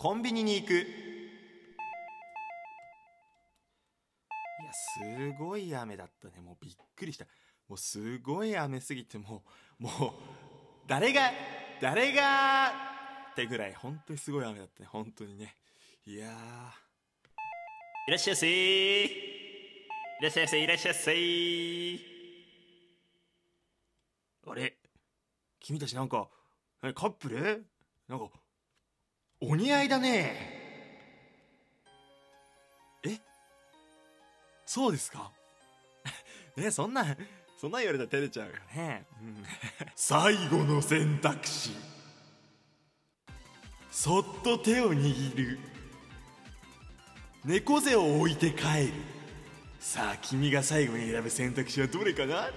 コンビニに行く。いやすごい雨だったね。もうびっくりした。もうすごい雨すぎてもうもう誰が誰がってぐらい本当にすごい雨だったね。本当にね。いやいらっしゃいませ。いらっしゃいませいらっしゃいませ。あれ？君たちなんかえカップル？なんかお似合いだね。え？そうですか？ねそんなそんな言われたら照れちゃうよ。ね、うん、最後の選択肢。そっと手を握る。猫背を置いて帰る。さあ君が最後に選ぶ選択肢はどれかな？